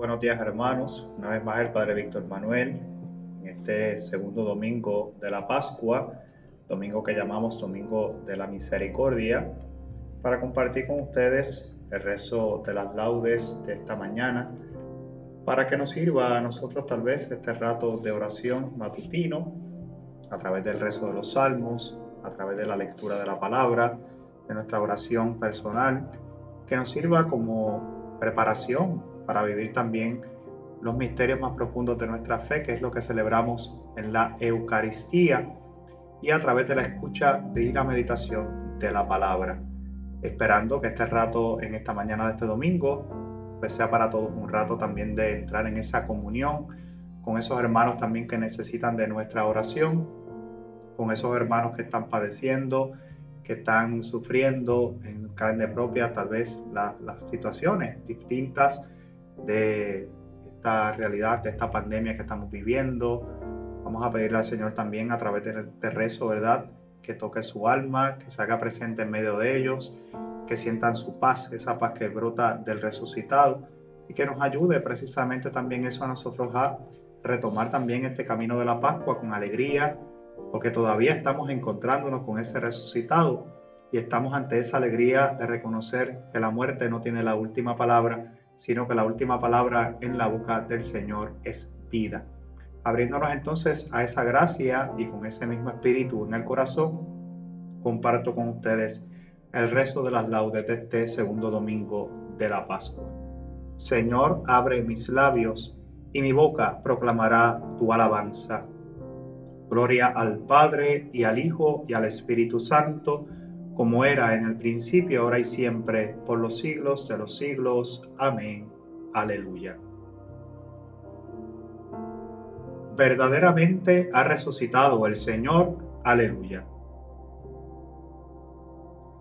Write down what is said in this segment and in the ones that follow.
buenos días hermanos, una vez más el Padre Víctor Manuel, en este segundo domingo de la Pascua, domingo que llamamos Domingo de la Misericordia, para compartir con ustedes el rezo de las laudes de esta mañana, para que nos sirva a nosotros tal vez este rato de oración matutino, a través del rezo de los salmos, a través de la lectura de la palabra, de nuestra oración personal, que nos sirva como preparación para vivir también los misterios más profundos de nuestra fe, que es lo que celebramos en la Eucaristía y a través de la escucha de la meditación de la palabra. Esperando que este rato en esta mañana de este domingo pues sea para todos un rato también de entrar en esa comunión con esos hermanos también que necesitan de nuestra oración, con esos hermanos que están padeciendo, que están sufriendo en carne propia tal vez las situaciones distintas de esta realidad, de esta pandemia que estamos viviendo. Vamos a pedirle al Señor también a través de este rezo, ¿verdad? Que toque su alma, que se haga presente en medio de ellos, que sientan su paz, esa paz que brota del resucitado y que nos ayude precisamente también eso a nosotros a retomar también este camino de la Pascua con alegría, porque todavía estamos encontrándonos con ese resucitado y estamos ante esa alegría de reconocer que la muerte no tiene la última palabra, sino que la última palabra en la boca del Señor es vida. Abriéndonos entonces a esa gracia y con ese mismo espíritu en el corazón, comparto con ustedes el rezo de las laudes de este segundo domingo de la Pascua. Señor, abre mis labios y mi boca proclamará tu alabanza. Gloria al Padre y al Hijo y al Espíritu Santo como era en el principio, ahora y siempre, por los siglos de los siglos. Amén. Aleluya. Verdaderamente ha resucitado el Señor. Aleluya.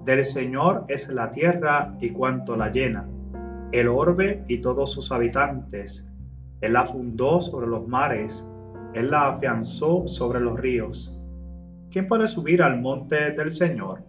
Del Señor es la tierra y cuanto la llena, el orbe y todos sus habitantes. Él la fundó sobre los mares, Él la afianzó sobre los ríos. ¿Quién puede subir al monte del Señor?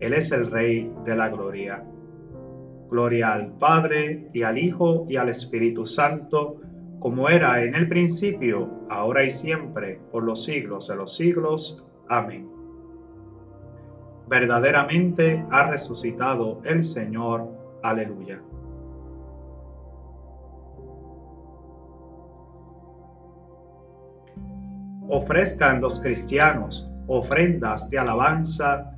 él es el Rey de la Gloria. Gloria al Padre y al Hijo y al Espíritu Santo, como era en el principio, ahora y siempre, por los siglos de los siglos. Amén. Verdaderamente ha resucitado el Señor. Aleluya. Ofrezcan los cristianos ofrendas de alabanza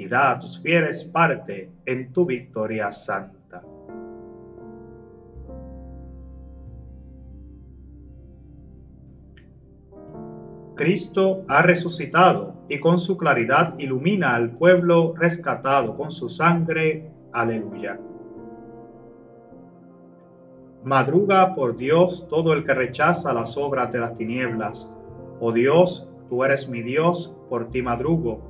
y da a tus fieles parte en tu victoria santa. Cristo ha resucitado y con su claridad ilumina al pueblo rescatado con su sangre. Aleluya. Madruga por Dios todo el que rechaza las obras de las tinieblas. Oh Dios, tú eres mi Dios, por ti madrugo.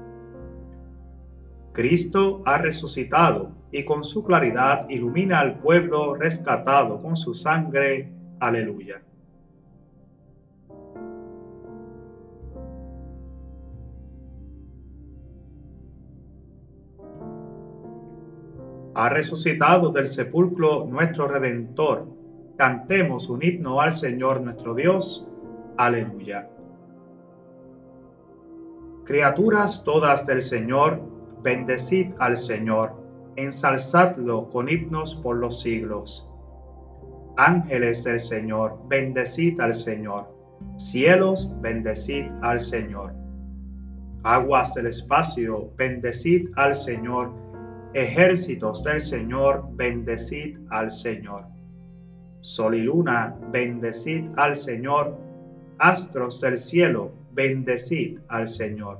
Cristo ha resucitado y con su claridad ilumina al pueblo rescatado con su sangre. Aleluya. Ha resucitado del sepulcro nuestro Redentor. Cantemos un himno al Señor nuestro Dios. Aleluya. Criaturas todas del Señor, bendecid al Señor, ensalzadlo con himnos por los siglos. Ángeles del Señor, bendecid al Señor. Cielos, bendecid al Señor. Aguas del espacio, bendecid al Señor Ejércitos del Señor, bendecid al Señor. Sol y luna, bendecid al Señor. Astros del cielo, bendecid al Señor.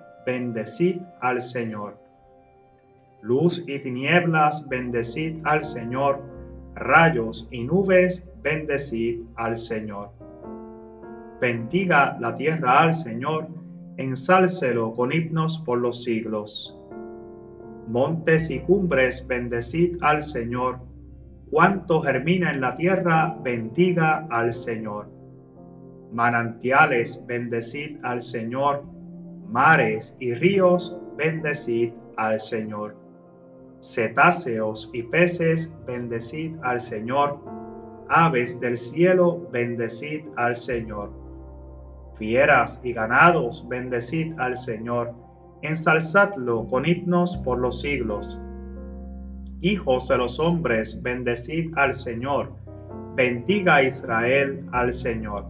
bendecid al Señor. Luz y tinieblas, bendecid al Señor. Rayos y nubes, bendecid al Señor. Bendiga la tierra al Señor, ensálcelo con himnos por los siglos montes y cumbres, bendecid al Señor. Cuanto germina en la tierra, bendiga al Señor. Manantiales, bendecid al Señor. Mares y ríos, bendecid al Señor. Cetáceos y peces, bendecid al Señor. Aves del cielo, bendecid al Señor. Fieras y ganados, bendecid al Señor ensalzadlo con himnos por los siglos. Hijos de los hombres, bendecid al Señor, bendiga Israel al Señor.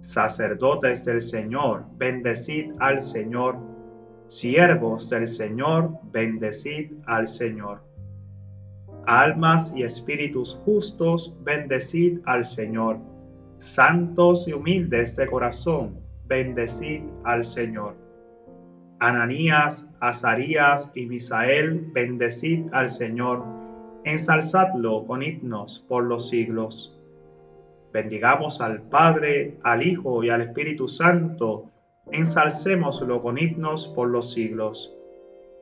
Sacerdotes del Señor, bendecid al Señor. Siervos del Señor, bendecid al Señor. Almas y espíritus justos, bendecid al Señor. Santos y humildes de corazón, bendecid al Señor Ananías, Azarías y Misael, bendecid al Señor, ensalzadlo con himnos por los siglos. Bendigamos al Padre, al Hijo y al Espíritu Santo, ensalcémoslo con himnos por los siglos.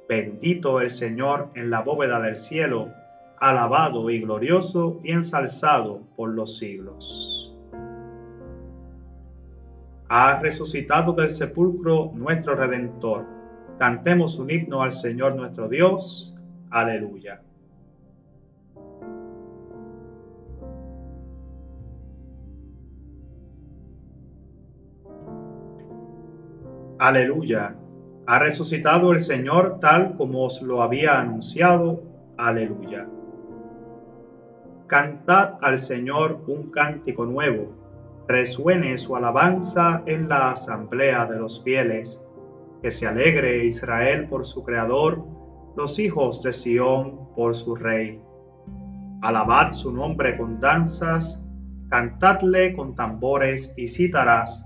Bendito el Señor en la bóveda del cielo, alabado y glorioso y ensalzado por los siglos ha resucitado del sepulcro nuestro Redentor. Cantemos un himno al Señor nuestro Dios. Aleluya. Aleluya. Ha resucitado el Señor tal como os lo había anunciado. Aleluya. Cantad al Señor un cántico nuevo resuene su alabanza en la asamblea de los fieles. Que se alegre Israel por su Creador, los hijos de Sión por su Rey. Alabad su nombre con danzas, cantadle con tambores y cítaras,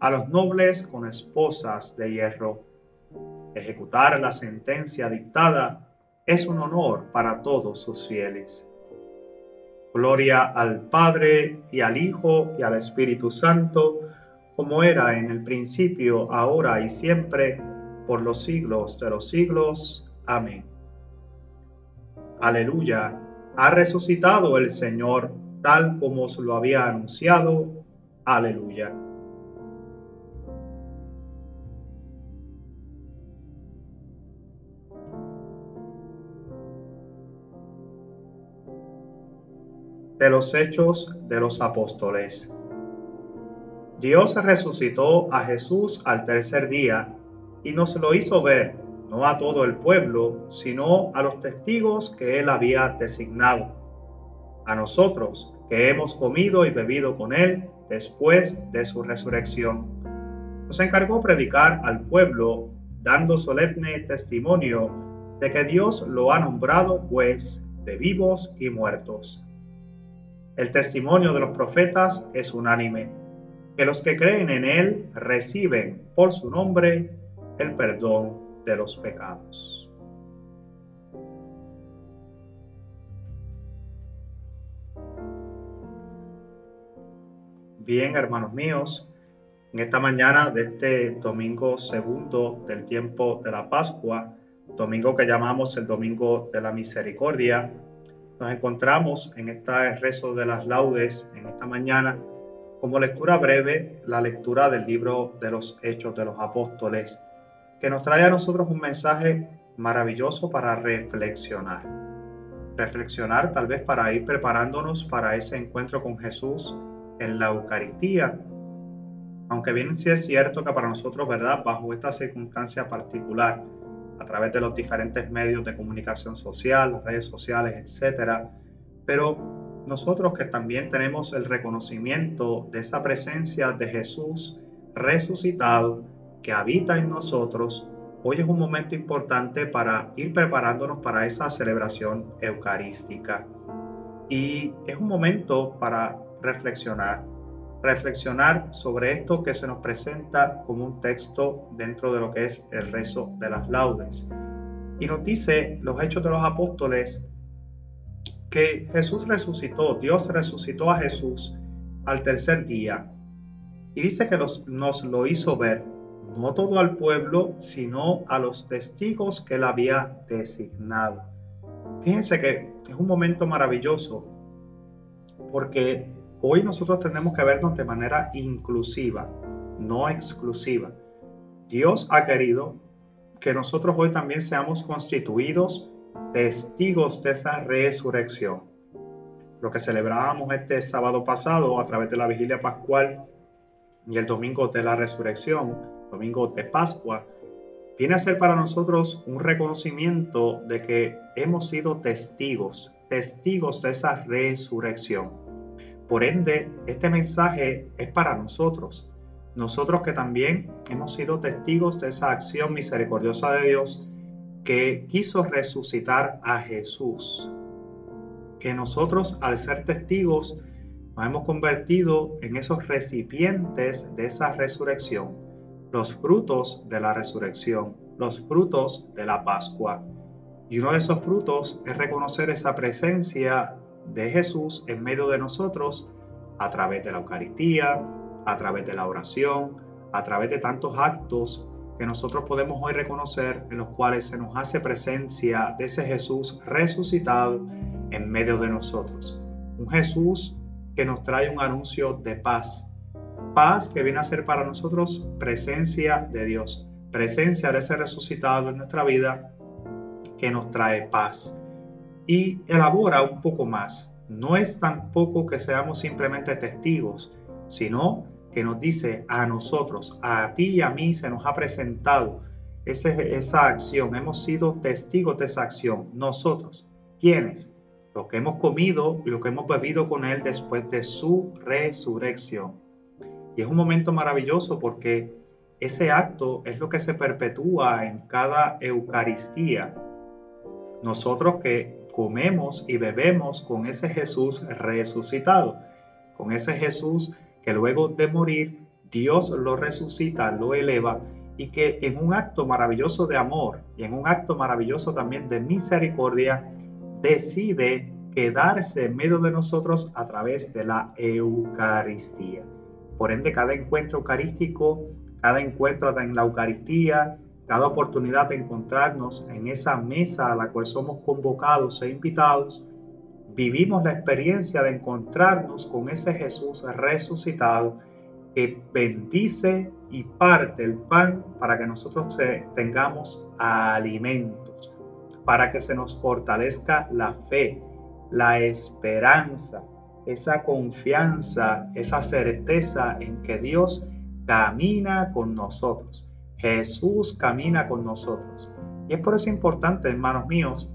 a los nobles con esposas de hierro. Ejecutar la sentencia dictada es un honor para todos sus fieles. Gloria al Padre y al Hijo y al Espíritu Santo, como era en el principio, ahora y siempre, por los siglos de los siglos. Amén. Aleluya, ha resucitado el Señor, tal como os lo había anunciado. Aleluya. De los Hechos de los Apóstoles. Dios resucitó a Jesús al tercer día y nos lo hizo ver, no a todo el pueblo, sino a los testigos que él había designado. A nosotros, que hemos comido y bebido con él después de su resurrección. Nos encargó predicar al pueblo, dando solemne testimonio de que Dios lo ha nombrado juez de vivos y muertos. El testimonio de los profetas es unánime que los que creen en Él reciben por su nombre el perdón de los pecados. Bien, hermanos míos, en esta mañana de este domingo segundo del tiempo de la Pascua, domingo que llamamos el Domingo de la Misericordia, nos encontramos en este rezo de las laudes en esta mañana como lectura breve la lectura del libro de los Hechos de los Apóstoles, que nos trae a nosotros un mensaje maravilloso para reflexionar. Reflexionar tal vez para ir preparándonos para ese encuentro con Jesús en la Eucaristía. Aunque bien sí es cierto que para nosotros, ¿verdad? Bajo esta circunstancia particular, a través de los diferentes medios de comunicación social, redes sociales, etcétera, pero nosotros que también tenemos el reconocimiento de esa presencia de Jesús resucitado que habita en nosotros, hoy es un momento importante para ir preparándonos para esa celebración eucarística. Y es un momento para reflexionar, reflexionar sobre esto que se nos presenta como un texto dentro de lo que es el rezo de las laudes. Y nos dice los hechos de los apóstoles que Jesús resucitó, Dios resucitó a Jesús al tercer día. Y dice que nos lo hizo ver, no todo al pueblo, sino a los testigos que él había designado. Fíjense que es un momento maravilloso, porque hoy nosotros tenemos que vernos de manera inclusiva, no exclusiva. Dios ha querido que nosotros hoy también seamos constituidos testigos de esa resurrección. Lo que celebrábamos este sábado pasado a través de la vigilia pascual y el domingo de la resurrección, domingo de Pascua, viene a ser para nosotros un reconocimiento de que hemos sido testigos, testigos de esa resurrección. Por ende, este mensaje es para nosotros, nosotros que también hemos sido testigos de esa acción misericordiosa de Dios que quiso resucitar a Jesús. Que nosotros al ser testigos nos hemos convertido en esos recipientes de esa resurrección, los frutos de la resurrección, los frutos de la Pascua. Y uno de esos frutos es reconocer esa presencia de Jesús en medio de nosotros a través de la Eucaristía, a través de la oración, a través de tantos actos que nosotros podemos hoy reconocer en los cuales se nos hace presencia de ese Jesús resucitado en medio de nosotros. Un Jesús que nos trae un anuncio de paz. Paz que viene a ser para nosotros presencia de Dios, presencia de ese resucitado en nuestra vida que nos trae paz. Y elabora un poco más. No es tampoco que seamos simplemente testigos, sino que nos dice a nosotros, a ti y a mí se nos ha presentado esa acción, hemos sido testigos de esa acción. Nosotros, ¿quiénes? Lo que hemos comido y lo que hemos bebido con Él después de su resurrección. Y es un momento maravilloso porque ese acto es lo que se perpetúa en cada Eucaristía. Nosotros que comemos y bebemos con ese Jesús resucitado, con ese Jesús que luego de morir Dios lo resucita, lo eleva y que en un acto maravilloso de amor y en un acto maravilloso también de misericordia decide quedarse en medio de nosotros a través de la Eucaristía. Por ende, cada encuentro eucarístico cada encuentro en la Eucaristía, cada oportunidad de encontrarnos en esa mesa a la cual somos convocados e invitados, vivimos la experiencia de encontrarnos con ese Jesús resucitado que bendice y parte el pan para que nosotros tengamos alimentos, para que se nos fortalezca la fe, la esperanza, esa confianza, esa certeza en que Dios camina con nosotros. Jesús camina con nosotros. Y es por eso importante, hermanos míos,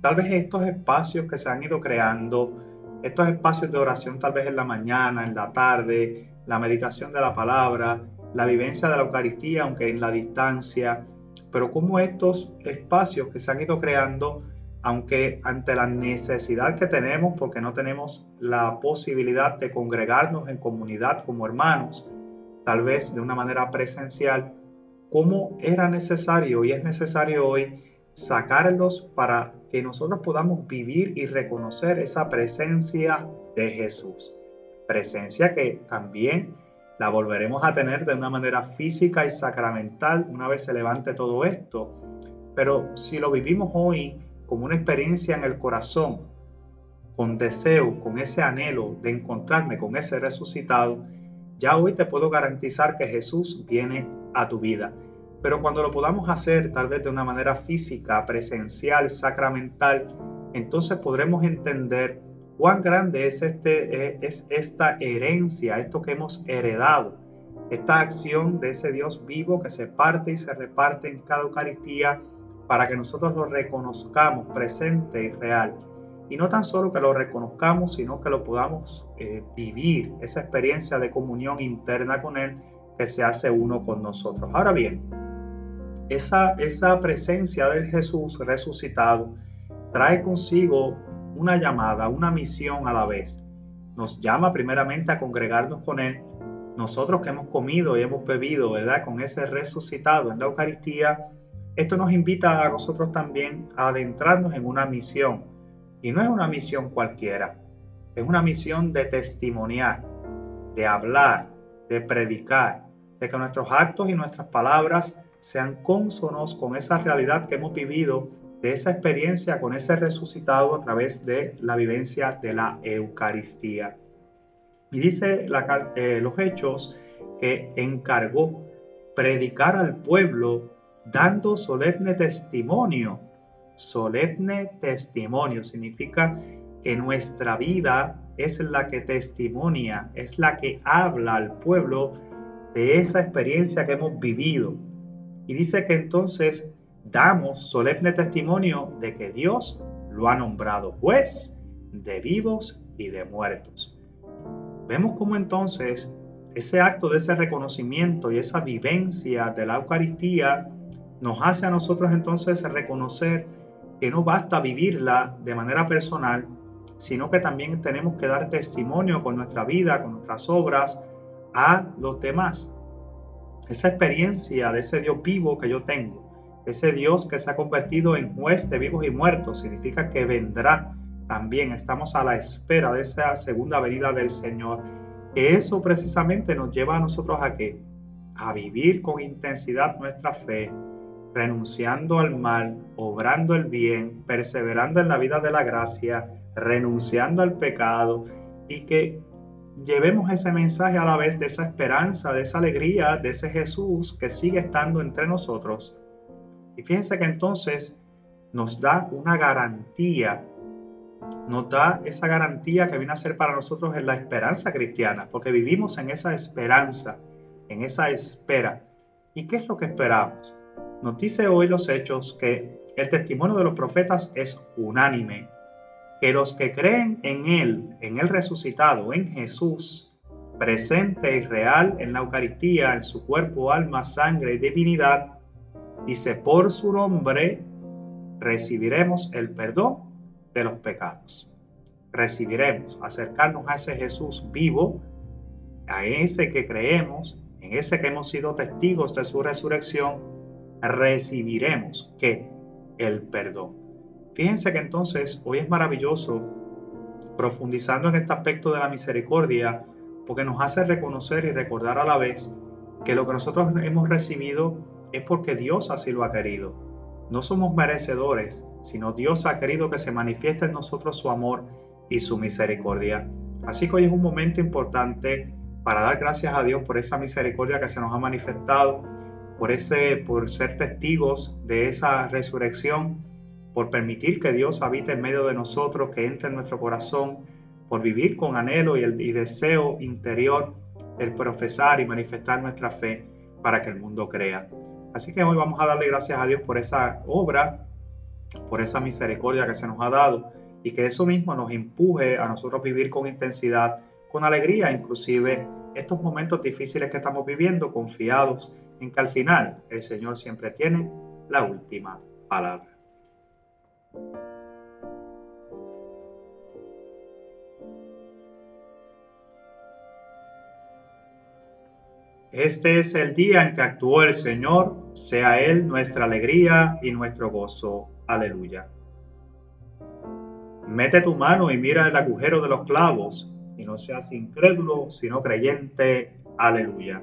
tal vez estos espacios que se han ido creando, estos espacios de oración tal vez en la mañana, en la tarde, la meditación de la palabra, la vivencia de la Eucaristía, aunque en la distancia, pero como estos espacios que se han ido creando, aunque ante la necesidad que tenemos, porque no tenemos la posibilidad de congregarnos en comunidad como hermanos, tal vez de una manera presencial, cómo era necesario y es necesario hoy sacarlos para que nosotros podamos vivir y reconocer esa presencia de Jesús. Presencia que también la volveremos a tener de una manera física y sacramental una vez se levante todo esto. Pero si lo vivimos hoy como una experiencia en el corazón, con deseo, con ese anhelo de encontrarme con ese resucitado, ya hoy te puedo garantizar que Jesús viene a tu vida. Pero cuando lo podamos hacer tal vez de una manera física, presencial, sacramental, entonces podremos entender cuán grande es, este, eh, es esta herencia, esto que hemos heredado, esta acción de ese Dios vivo que se parte y se reparte en cada Eucaristía para que nosotros lo reconozcamos presente y real y no tan solo que lo reconozcamos, sino que lo podamos eh, vivir, esa experiencia de comunión interna con Él que se hace uno con nosotros. Ahora bien, esa, esa presencia del Jesús resucitado trae consigo una llamada, una misión a la vez. Nos llama primeramente a congregarnos con Él. Nosotros que hemos comido y hemos bebido, ¿verdad? Con ese resucitado en la Eucaristía, esto nos invita a nosotros también a adentrarnos en una misión y no es una misión cualquiera, es una misión de testimoniar, de hablar, de predicar, de que nuestros actos y nuestras palabras sean cónsonos con esa realidad que hemos vivido, de esa experiencia con ese resucitado a través de la vivencia de la Eucaristía. Y dice eh, los hechos que encargó predicar al pueblo dando solemne testimonio solemne testimonio. Significa que nuestra vida es la que testimonia, es la que habla al pueblo de esa experiencia que hemos vivido. Y dice que entonces damos solemne testimonio de que Dios lo ha nombrado juez de vivos y de muertos. Vemos cómo entonces ese acto de ese reconocimiento y esa vivencia de la Eucaristía nos hace a nosotros entonces reconocer que no basta vivirla de manera personal, sino que también tenemos que dar testimonio con nuestra vida, con nuestras obras a los demás. Esa experiencia de ese Dios vivo que yo tengo, ese Dios que se ha convertido en juez de vivos y muertos, significa que vendrá también. Estamos a la espera de esa segunda venida del Señor. Que eso precisamente nos lleva a nosotros a que a vivir con intensidad nuestra fe, renunciando al mal, obrando el bien, perseverando en la vida de la gracia, renunciando al pecado y que llevemos ese mensaje a la vez de esa esperanza, de esa alegría, de ese Jesús que sigue estando entre nosotros. Y fíjense que entonces nos da una garantía, nos da esa garantía que viene a ser para nosotros en la esperanza cristiana, porque vivimos en esa esperanza, en esa espera. ¿Y qué es lo que esperamos? Nos dice hoy los hechos que el testimonio de los profetas es unánime, que los que creen en Él, en el resucitado, en Jesús, presente y real en la Eucaristía, en su cuerpo, alma, sangre y divinidad, dice, por su nombre recibiremos el perdón de los pecados. Recibiremos, acercarnos a ese Jesús vivo, a ese que creemos, en ese que hemos sido testigos de su resurrección, recibiremos que el perdón. Fíjense que entonces hoy es maravilloso profundizando en este aspecto de la misericordia, porque nos hace reconocer y recordar a la vez que lo que nosotros hemos recibido es porque Dios así lo ha querido. No somos merecedores, sino Dios ha querido que se manifieste en nosotros su amor y su misericordia. Así que hoy es un momento importante para dar gracias a Dios por esa misericordia que se nos ha manifestado, por ese por ser testigos de esa resurrección por permitir que Dios habite en medio de nosotros, que entre en nuestro corazón, por vivir con anhelo y, el, deseo interior el profesar y manifestar nuestra fe para que el mundo crea. Así que hoy vamos a darle gracias a Dios por esa obra, por esa misericordia que se nos ha dado y que eso mismo nos empuje a nosotros vivir con intensidad, con alegría, inclusive estos momentos difíciles que estamos viviendo, confiados en que al final el Señor siempre tiene la última palabra. Este es el día en que actuó el Señor, sea Él nuestra alegría y nuestro gozo. Aleluya. Mete tu mano y mira el agujero de los clavos, y no seas incrédulo, sino creyente. Aleluya.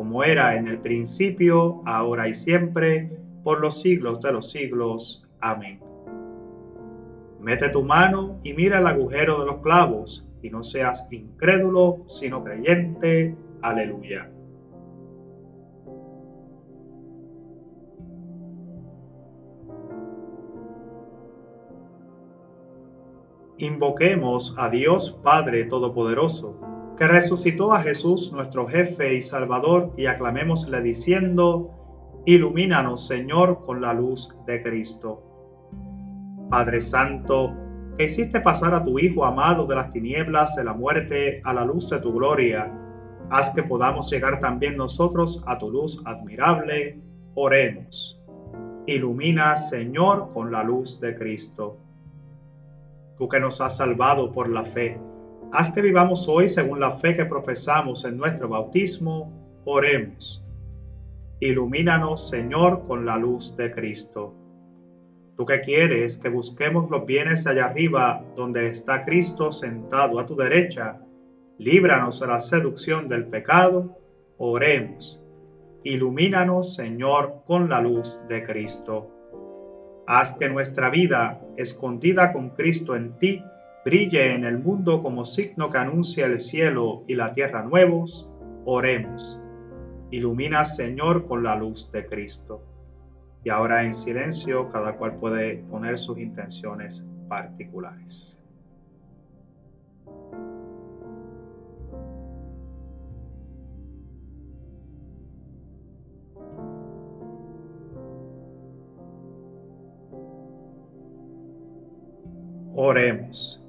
como era en el principio, ahora y siempre, por los siglos de los siglos. Amén. Mete tu mano y mira el agujero de los clavos, y no seas incrédulo, sino creyente. Aleluya. Invoquemos a Dios Padre Todopoderoso que resucitó a Jesús nuestro jefe y Salvador, y aclamémosle diciendo, Ilumínanos, Señor, con la luz de Cristo. Padre Santo, que hiciste pasar a tu Hijo amado de las tinieblas de la muerte a la luz de tu gloria, haz que podamos llegar también nosotros a tu luz admirable. Oremos. Ilumina, Señor, con la luz de Cristo. Tú que nos has salvado por la fe, Haz que vivamos hoy según la fe que profesamos en nuestro bautismo. Oremos. Ilumínanos, Señor, con la luz de Cristo. Tú que quieres que busquemos los bienes allá arriba, donde está Cristo sentado a tu derecha, líbranos de la seducción del pecado Oremos. Ilumínanos, Señor, con la luz de Cristo. Haz que nuestra vida, escondida con Cristo en ti, brille en el mundo como signo que anuncia el cielo y la tierra nuevos. Oremos. Ilumina, Señor, con la luz de Cristo. Y ahora en silencio, cada cual puede poner sus intenciones particulares. Oremos.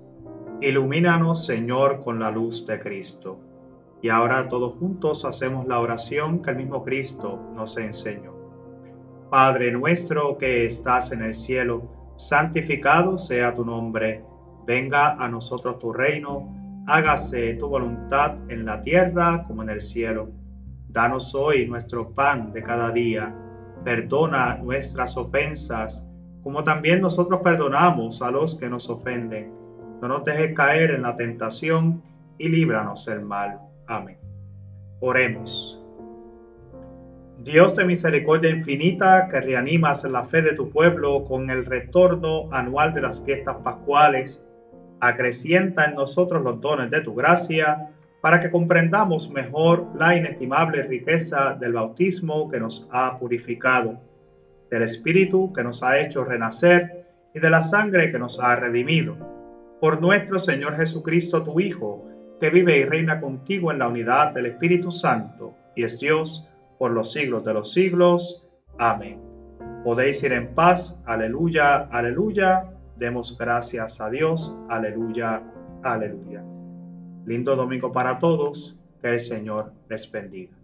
Ilumínanos, Señor, con la luz de Cristo. Y ahora todos juntos hacemos la oración que el mismo Cristo nos enseñó. Padre nuestro que estás en el cielo, santificado sea tu nombre. Venga a nosotros tu reino. Hágase tu voluntad en la tierra como en el cielo. Danos hoy nuestro pan de cada día. Perdona nuestras ofensas como también nosotros perdonamos a los que nos ofenden. No nos dejes caer en la tentación y líbranos del mal. Amén. Oremos. Dios de misericordia infinita, que reanimas la fe de tu pueblo con el retorno anual de las fiestas pascuales, acrecienta en nosotros los dones de tu gracia, para que comprendamos mejor la inestimable riqueza del bautismo que nos ha purificado del Espíritu que nos ha hecho renacer y de la sangre que nos ha redimido. Por nuestro Señor Jesucristo, tu Hijo, que vive y reina contigo en la unidad del Espíritu Santo, y es Dios por los siglos de los siglos. Amén. Podéis ir en paz. Aleluya, aleluya. Demos gracias a Dios. Aleluya, aleluya. Lindo domingo para todos. Que el Señor les bendiga.